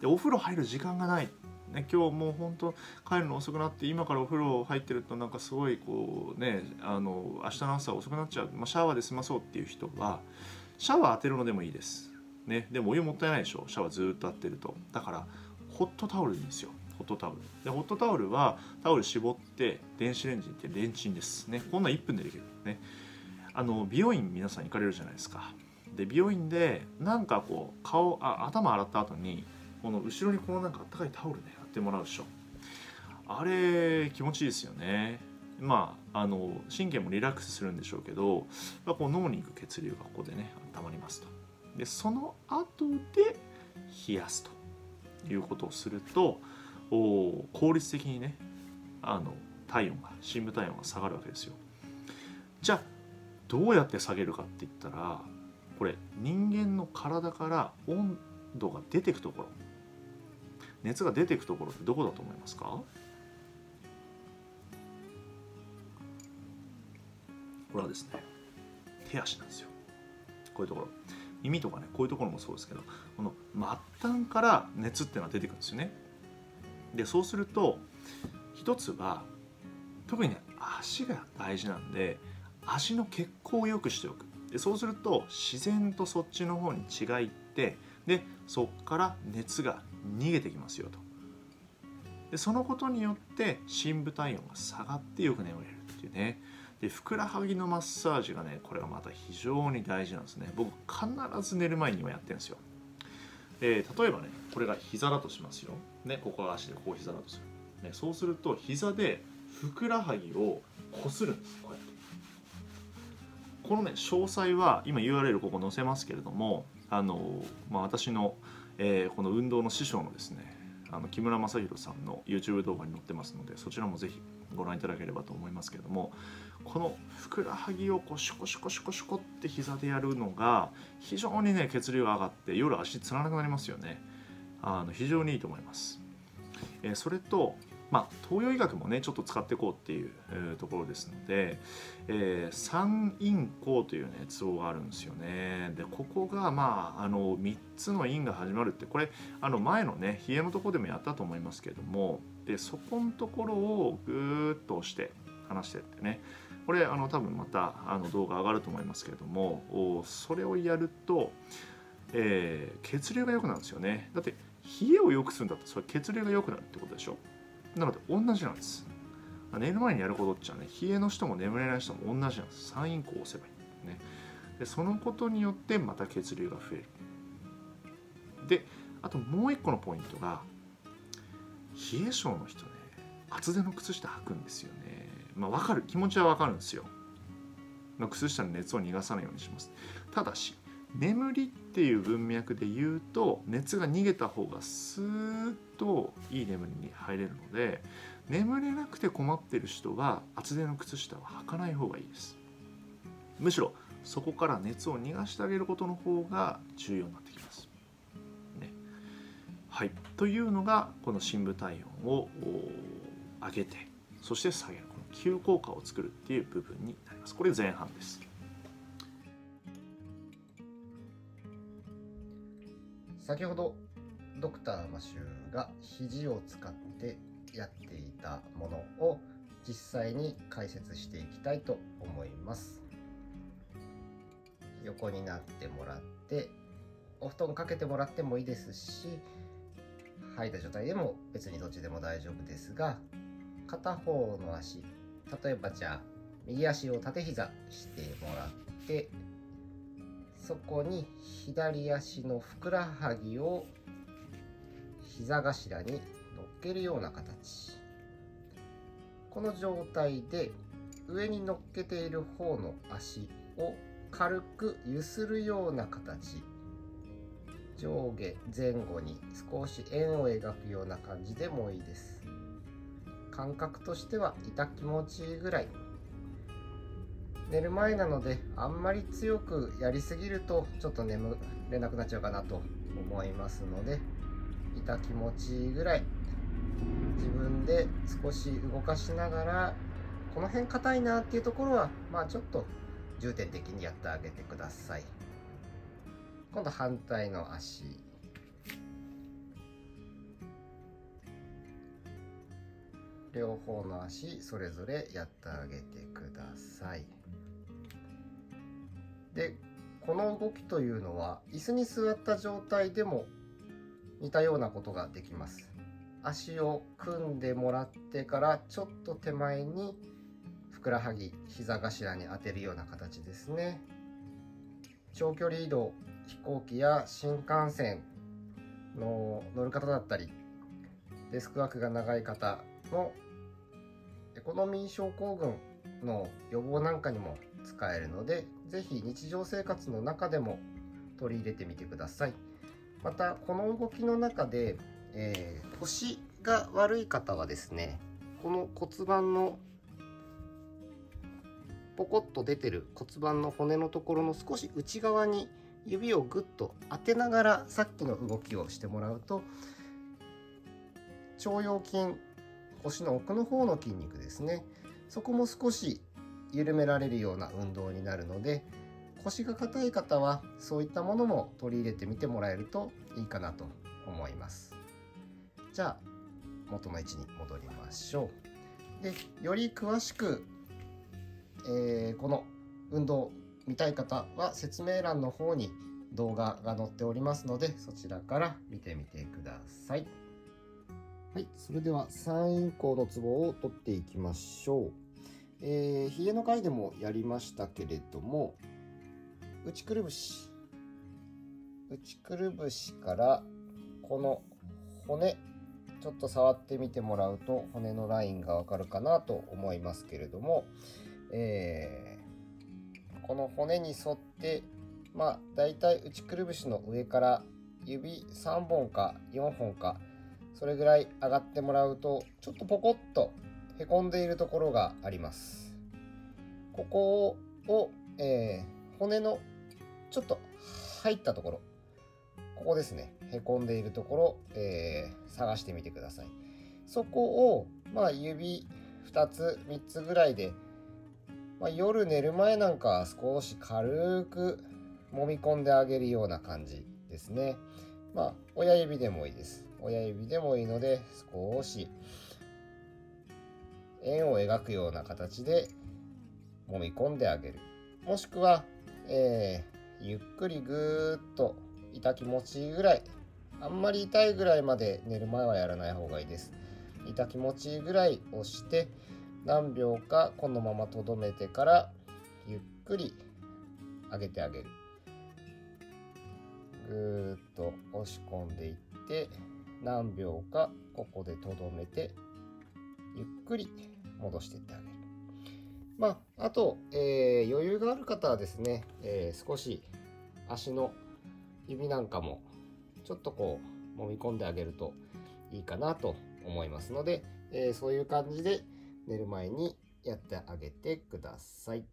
でお風呂入る時間がない。ね、今日もう本当帰るの遅くなって今からお風呂入ってるとなんかすごいこうねあの明日の朝遅くなっちゃう、まあ、シャワーで済まそうっていう人はシャワー当てるのでもいいです、ね、でもお湯もったいないでしょ。シャワーずっと当てると。だからホットタオルでいいですよホットタオル。でホットタオルはタオル絞って電子レンジってレンチンです。ねこんなん1分でできる。ね。あの美容院皆さん行かれるじゃないですか。で美容院でなんかこう顔あ頭洗った後にこの後ろにこのなんかあったかいタオルねやってもらうでしょ。あれ気持ちいいですよね。まああの神経もリラックスするんでしょうけどまこう脳に行く血流がここでね温まりますと。でその後で冷やすということをするとお効率的にねあの体温が深部体温が下がるわけですよ。じゃあどうやって下げるかって言ったらこれ人間の体から温度が出てくところ。熱が出ていくところってどこだと思いますか？これはですね手足なんですよ。こういうところ。耳とかねこういうところもそうですけどこの末端から熱っていうのは出てくるんですよね。でそうすると一つは特にね足が大事なんで足の血行を良くしておく。でそうすると自然とそっちの方に血がいってでそっから熱が逃げてきますよと。でそのことによって深部体温が下がってよく眠れるっていうね。でふくらはぎのマッサージがねこれがまた非常に大事なんですね。僕必ず寝る前にはやってるんですよ。で例えばねこれが膝だとしますよ、ね、ここが足でここ膝だとする、ね、そうすると膝でふくらはぎをこするんですこうやって。このね詳細は今 URL ここ載せますけれどもあの、まあ、私の、えー、この運動の師匠のですねあの木村正弘さんの YouTube 動画に載ってますのでそちらもぜひご覧いただければと思いますけれどもこのふくらはぎをこうシュコシュコシュコシュコって膝でやるのが非常にね血流が上がって夜足つらなくなりますよね。あの非常にいいと思います、えー、それとまあ、東洋医学もねちょっと使っていこうっていう、えー、ところですので、えー、三陰交という、ね、ツボがあるんですよね。でここがまああの3つの陰が始まるってこれあの前のね冷えのとこでもやったと思いますけれどもでそこのところをぐーっと押して離してってね。これあの多分またあの動画上がると思いますけれどもそれをやると、えー、血流が良くなるんですよね。だって冷えを良くするんだったら血流が良くなるってことでしょ。なので同じなんです。寝る前にやることっちゃね、冷えの人も眠れない人も同じなんです。3インコを押せばいい。ね、でそのことによってまた血流が増える。で、あともう一個のポイントが、冷え性の人ね、厚手の靴下履くんですよね。まあ分かる、気持ちは分かるんですよ。靴下の熱を逃がさないようにします。ただし、眠りっていう文脈で言うと熱が逃げた方がスーッといい眠りに入れるので眠れなくて困ってる人は厚手の靴下は履かない方がいいです。むしろそこから熱を逃がしてあげることの方が重要になってきます、ね、はい。というのがこの深部体温を上げてそして下げる。この急効果を作るっていう部分になります。これ前半です。先ほどドクターマシューが肘を使ってやっていたものを実際に解説していきたいと思います。横になってもらってお布団かけてもらってもいいですし吐いた状態でも別にどっちでも大丈夫ですが片方の足例えばじゃあ右足を縦膝してもらってそこに左足のふくらはぎを膝頭に乗っけるような形。この状態で上に乗っけている方の足を軽く揺するような形。上下前後に少し円を描くような感じでもいいです。感覚としては痛気持ちいいぐらい。寝る前なのであんまり強くやりすぎるとちょっと眠れなくなっちゃうかなと思いますので痛気持ちいいぐらい自分で少し動かしながらこの辺硬いなっていうところはまあちょっと重点的にやってあげてください今度反対の足両方の足それぞれやってあげてください。でこの動きというのは椅子に座った状態でも似たようなことができます。足を組んでもらってからちょっと手前にふくらはぎ膝頭に当てるような形ですね。長距離移動飛行機や新幹線の乗る方だったりデスクワークが長い方のエコノミー症候群の予防なんかにも使えるので是非日常生活の中でも取り入れてみてください。またこの動きの中で、えー、腰が悪い方はですねこの骨盤のポコッと出てる骨盤の骨のところの少し内側に指をグッと当てながらさっきの動きをしてもらうと腸腰筋腰の奥の方の筋肉ですね。そこも少し緩められるような運動になるので腰が硬い方はそういったものも取り入れてみてもらえるといいかなと思いますじゃあ元の位置に戻りましょうでより詳しく、えー、この運動見たい方は説明欄の方に動画が載っておりますのでそちらから見てみてください。はい、それでは3陰交のツボを取っていきましょう。えー、冷えの回でもやりましたけれども、内くるぶし。内くるぶしからこの骨、ちょっと触ってみてもらうと骨のラインがわかるかなと思いますけれども、えー、この骨に沿ってまあだいたい内くるぶしの上から指3本か4本かそれぐらい上がってもらうとちょっとポコッとへこんでいるところがあります。ここを、えー、骨のちょっと入ったところ。ここですね。へこんでいるところ、えー、探してみてください。そこを、まあ、指2つ3つぐらいで、まあ、夜寝る前なんか少し軽く揉み込んであげるような感じですね。まあ親指でもいいです。親指でもいいので少し円を描くような形で揉み込んであげる。もしくは、えー、ゆっくりぐーっと痛気持ちいいぐらいあんまり痛いぐらいまで寝る前はやらない方がいいです。痛気持ちいいぐらい押して何秒かこのままとどめてからゆっくり上げてあげる。ぐーっと押し込んでいって何秒かここでとどめてゆっくり戻していってあげる。まあ、あと、えー、余裕がある方はですね、えー、少し足の指なんかもちょっとこう揉み込んであげるといいかなと思いますので、えー、そういう感じで寝る前にやってあげてください。